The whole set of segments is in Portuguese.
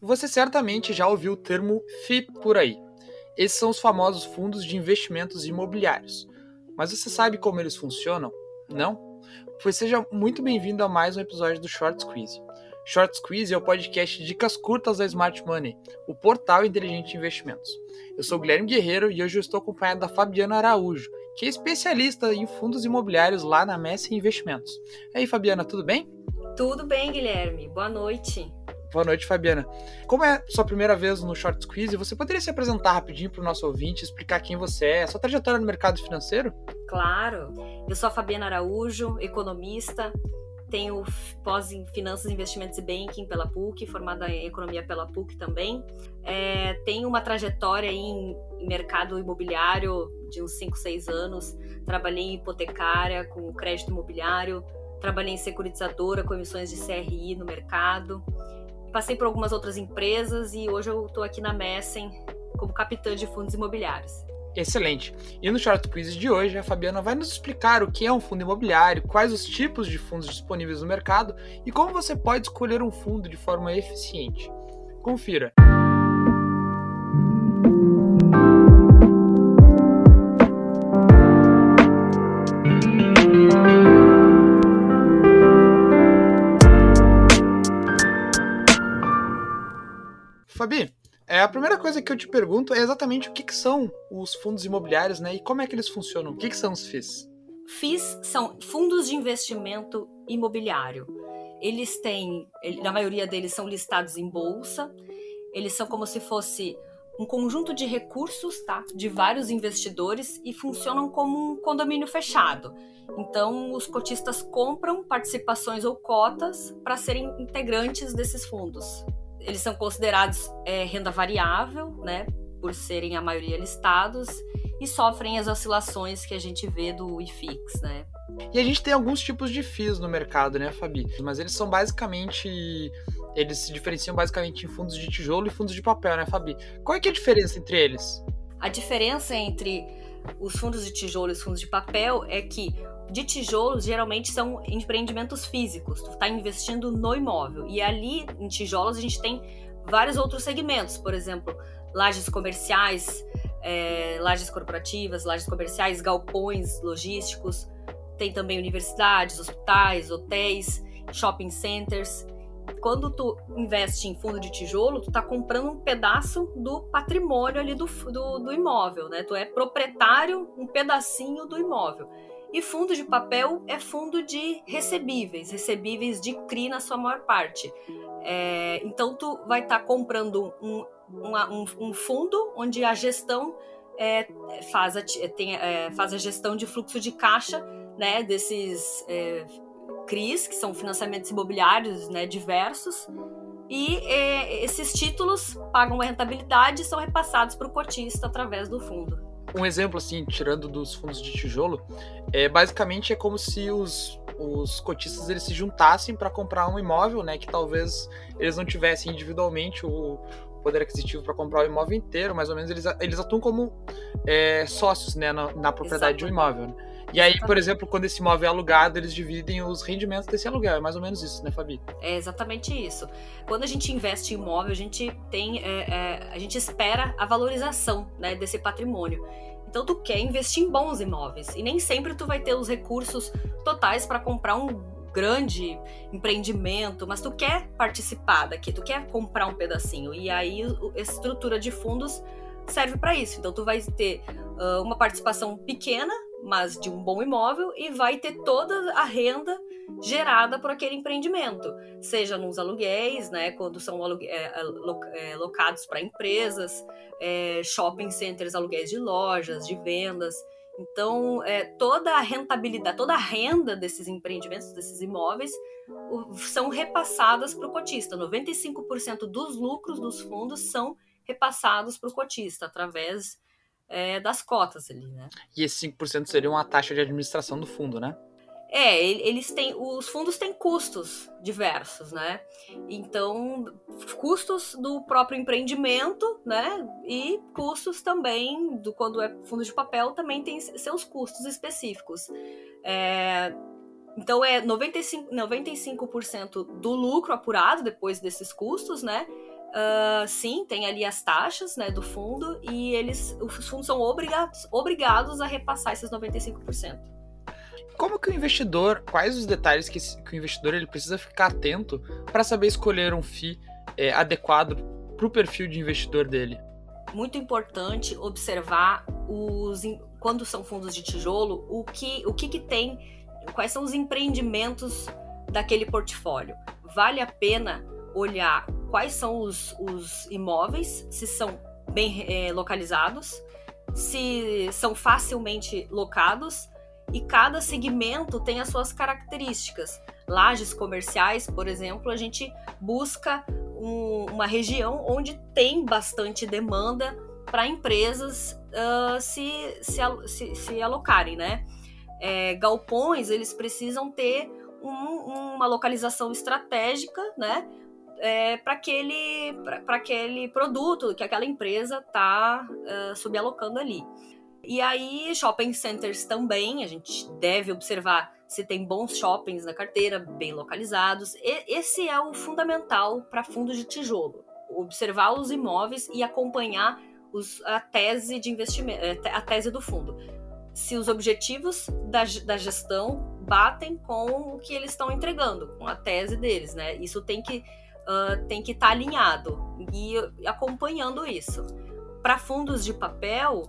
Você certamente já ouviu o termo FI por aí. Esses são os famosos fundos de investimentos imobiliários. Mas você sabe como eles funcionam? Não? Pois seja muito bem-vindo a mais um episódio do Short Squeeze. Short Squeeze é o podcast dicas curtas da Smart Money, o portal inteligente de investimentos. Eu sou Guilherme Guerreiro e hoje eu estou acompanhado da Fabiana Araújo, que é especialista em fundos imobiliários lá na Messi Investimentos. E aí, Fabiana, tudo bem? Tudo bem, Guilherme. Boa noite. Boa noite, Fabiana. Como é sua primeira vez no Short Squeeze, você poderia se apresentar rapidinho para o nosso ouvinte, explicar quem você é, sua trajetória no mercado financeiro? Claro. Eu sou a Fabiana Araújo, economista, tenho pós em Finanças, Investimentos e Banking pela PUC, formada em Economia pela PUC também. É, tenho uma trajetória em mercado imobiliário de uns 5, 6 anos. Trabalhei em hipotecária, com crédito imobiliário. Trabalhei em securitizadora, com emissões de CRI no mercado. Passei por algumas outras empresas e hoje eu estou aqui na Messen como capitã de fundos imobiliários. Excelente. E no Short Quiz de hoje, a Fabiana vai nos explicar o que é um fundo imobiliário, quais os tipos de fundos disponíveis no mercado e como você pode escolher um fundo de forma eficiente. Confira. Fabi, é, a primeira coisa que eu te pergunto é exatamente o que, que são os fundos imobiliários, né? E como é que eles funcionam? O que, que são os FIIs? FIIs são fundos de investimento imobiliário. Eles têm, na maioria deles são listados em bolsa. Eles são como se fosse um conjunto de recursos, tá? De vários investidores e funcionam como um condomínio fechado. Então, os cotistas compram participações ou cotas para serem integrantes desses fundos eles são considerados é, renda variável, né, por serem a maioria listados e sofrem as oscilações que a gente vê do IFIX, né. E a gente tem alguns tipos de FIIs no mercado, né, Fabi? Mas eles são basicamente eles se diferenciam basicamente em fundos de tijolo e fundos de papel, né, Fabi? Qual é, é a diferença entre eles? A diferença entre os fundos de tijolo e os fundos de papel é que de tijolos geralmente são empreendimentos físicos, tu está investindo no imóvel. E ali em tijolos a gente tem vários outros segmentos, por exemplo, lajes comerciais, é, lajes corporativas, lajes comerciais, galpões logísticos, tem também universidades, hospitais, hotéis, shopping centers. Quando tu investe em fundo de tijolo, tu tá comprando um pedaço do patrimônio ali do, do, do imóvel, né? Tu é proprietário um pedacinho do imóvel. E fundo de papel é fundo de recebíveis, recebíveis de CRI na sua maior parte. É, então, tu vai estar tá comprando um, um, um, fundo onde a gestão é, faz, a, tem, é, faz a gestão de fluxo de caixa né, desses é, CRIs, que são financiamentos imobiliários né, diversos, e é, esses títulos pagam uma rentabilidade e são repassados para o cotista através do fundo um exemplo assim, tirando dos fundos de tijolo, é basicamente é como se os, os cotistas eles se juntassem para comprar um imóvel, né, que talvez eles não tivessem individualmente o poder aquisitivo para comprar o imóvel inteiro, mais ou menos eles, eles atuam como é, sócios, né, na, na propriedade Exato. de um imóvel. Né? E aí, por exemplo, quando esse imóvel é alugado, eles dividem os rendimentos desse aluguel. É mais ou menos isso, né, Fabi? É exatamente isso. Quando a gente investe em imóvel, a gente tem, é, é, a gente espera a valorização né, desse patrimônio. Então tu quer investir em bons imóveis e nem sempre tu vai ter os recursos totais para comprar um grande empreendimento, mas tu quer participar daqui, tu quer comprar um pedacinho e aí a estrutura de fundos serve para isso. Então tu vai ter uh, uma participação pequena mas de um bom imóvel e vai ter toda a renda gerada por aquele empreendimento, seja nos aluguéis, né, quando são alugue é, é, locados para empresas, é, shopping centers, aluguéis de lojas, de vendas. Então, é, toda a rentabilidade, toda a renda desses empreendimentos, desses imóveis, são repassadas para o cotista. 95% dos lucros dos fundos são repassados para o cotista através é, das cotas ali, né? E esses 5% seriam a taxa de administração do fundo, né? É, eles têm. Os fundos têm custos diversos, né? Então, custos do próprio empreendimento, né? E custos também, do quando é fundo de papel, também tem seus custos específicos. É, então é 95%, 95 do lucro apurado depois desses custos, né? Uh, sim, tem ali as taxas né, do fundo e eles, os fundos são obrigados, obrigados a repassar esses 95%. Como que o investidor, quais os detalhes que, que o investidor ele precisa ficar atento para saber escolher um FII é, adequado para o perfil de investidor dele? Muito importante observar os, quando são fundos de tijolo, o que, o que, que tem, quais são os empreendimentos daquele portfólio. Vale a pena olhar quais são os, os imóveis, se são bem é, localizados, se são facilmente locados e cada segmento tem as suas características. Lajes comerciais, por exemplo, a gente busca um, uma região onde tem bastante demanda para empresas uh, se, se, se, se, alocarem, né? É, galpões, eles precisam ter um, uma localização estratégica, né? É, para aquele, aquele produto que aquela empresa está uh, subalocando ali. E aí, shopping centers também, a gente deve observar se tem bons shoppings na carteira, bem localizados. E, esse é o fundamental para fundos de tijolo. Observar os imóveis e acompanhar os, a tese de investimento, é, a tese do fundo. Se os objetivos da, da gestão batem com o que eles estão entregando, com a tese deles, né? Isso tem que uh, tem que estar tá alinhado e acompanhando isso. Para fundos de papel,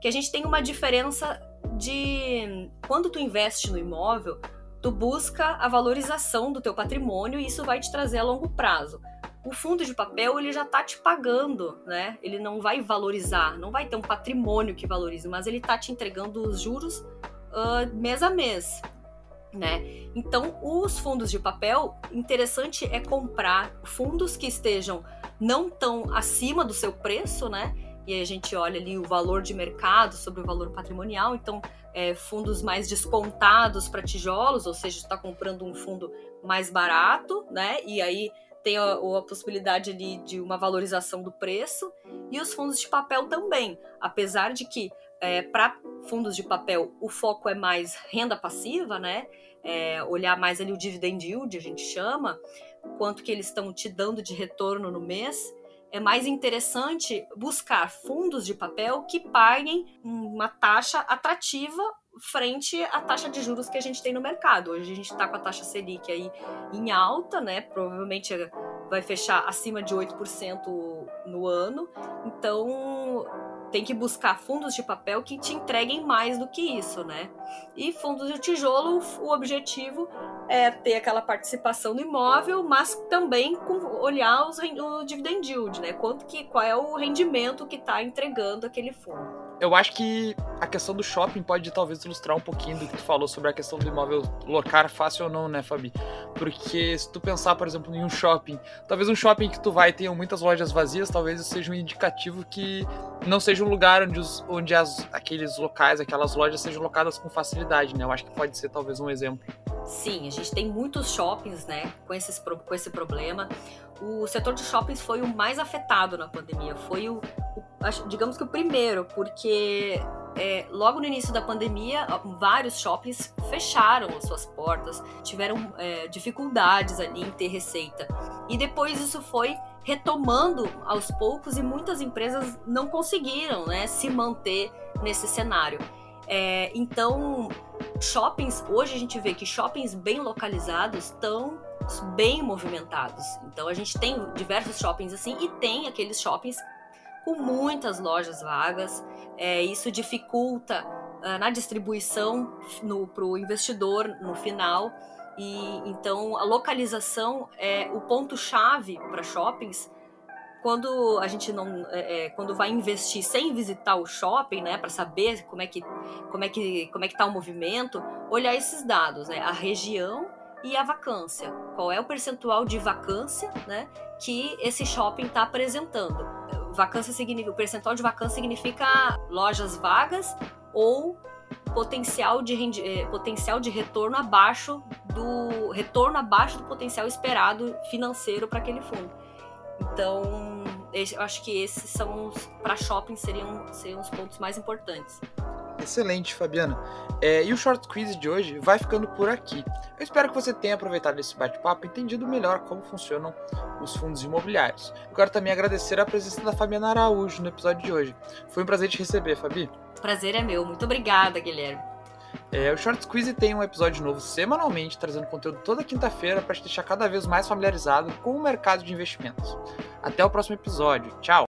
que a gente tem uma diferença de quando tu investe no imóvel, tu busca a valorização do teu patrimônio e isso vai te trazer a longo prazo. O fundo de papel ele já está te pagando, né? Ele não vai valorizar, não vai ter um patrimônio que valorize, mas ele está te entregando os juros uh, mês a mês né? Então, os fundos de papel, interessante é comprar fundos que estejam não tão acima do seu preço, né? E aí a gente olha ali o valor de mercado sobre o valor patrimonial, então é, fundos mais descontados para tijolos, ou seja, está comprando um fundo mais barato, né? E aí tem a, a, possibilidade ali de uma valorização do preço, e os fundos de papel também, apesar de que é, para fundos de papel o foco é mais renda passiva, né? é, olhar mais ali o dividend yield, a gente chama, quanto que eles estão te dando de retorno no mês, é mais interessante buscar fundos de papel que paguem uma taxa atrativa frente à taxa de juros que a gente tem no mercado. Hoje a gente está com a taxa Selic aí em alta, né? Provavelmente vai fechar acima de 8% no ano. Então, tem que buscar fundos de papel que te entreguem mais do que isso, né? E fundos de tijolo, o objetivo é ter aquela participação no imóvel, mas também olhar os, o dividend yield, né? Quanto que, qual é o rendimento que está entregando aquele fundo eu acho que a questão do shopping pode talvez ilustrar um pouquinho do que tu falou sobre a questão do imóvel locar fácil ou não, né, Fabi? Porque se tu pensar, por exemplo, em um shopping, talvez um shopping que tu vai tenha muitas lojas vazias, talvez isso seja um indicativo que não seja um lugar onde, os, onde as, aqueles locais, aquelas lojas sejam locadas com facilidade, né? Eu acho que pode ser talvez um exemplo. Sim, a gente tem muitos shoppings, né, com, esses, com esse problema. O setor de shoppings foi o mais afetado na pandemia. Foi o, o digamos que o primeiro, porque é, logo no início da pandemia, vários shoppings fecharam as suas portas, tiveram é, dificuldades ali em ter receita. E depois isso foi retomando aos poucos e muitas empresas não conseguiram né, se manter nesse cenário. É, então, shoppings, hoje a gente vê que shoppings bem localizados estão bem movimentados. Então, a gente tem diversos shoppings assim e tem aqueles shoppings com muitas lojas vagas. É, isso dificulta uh, na distribuição para o investidor no final. E então a localização é o ponto chave para shoppings quando a gente não é, é, quando vai investir sem visitar o shopping né para saber como é que como é que como é que tá o movimento olhar esses dados né a região e a vacância. Qual é o percentual de vacância né que esse shopping está apresentando? Vacância significa o percentual de vacância significa lojas vagas ou potencial de rendi, eh, potencial de retorno abaixo do retorno abaixo do potencial esperado financeiro para aquele fundo. Então, eu acho que esses são para shopping seriam, seriam os pontos mais importantes. Excelente, Fabiana. É, e o Short Quiz de hoje vai ficando por aqui. Eu espero que você tenha aproveitado esse bate-papo e entendido melhor como funcionam os fundos imobiliários. Eu quero também agradecer a presença da Fabiana Araújo no episódio de hoje. Foi um prazer te receber, Fabi. Prazer é meu. Muito obrigada, Guilherme. É, o Short Squeeze tem um episódio novo semanalmente, trazendo conteúdo toda quinta-feira para te deixar cada vez mais familiarizado com o mercado de investimentos. Até o próximo episódio. Tchau!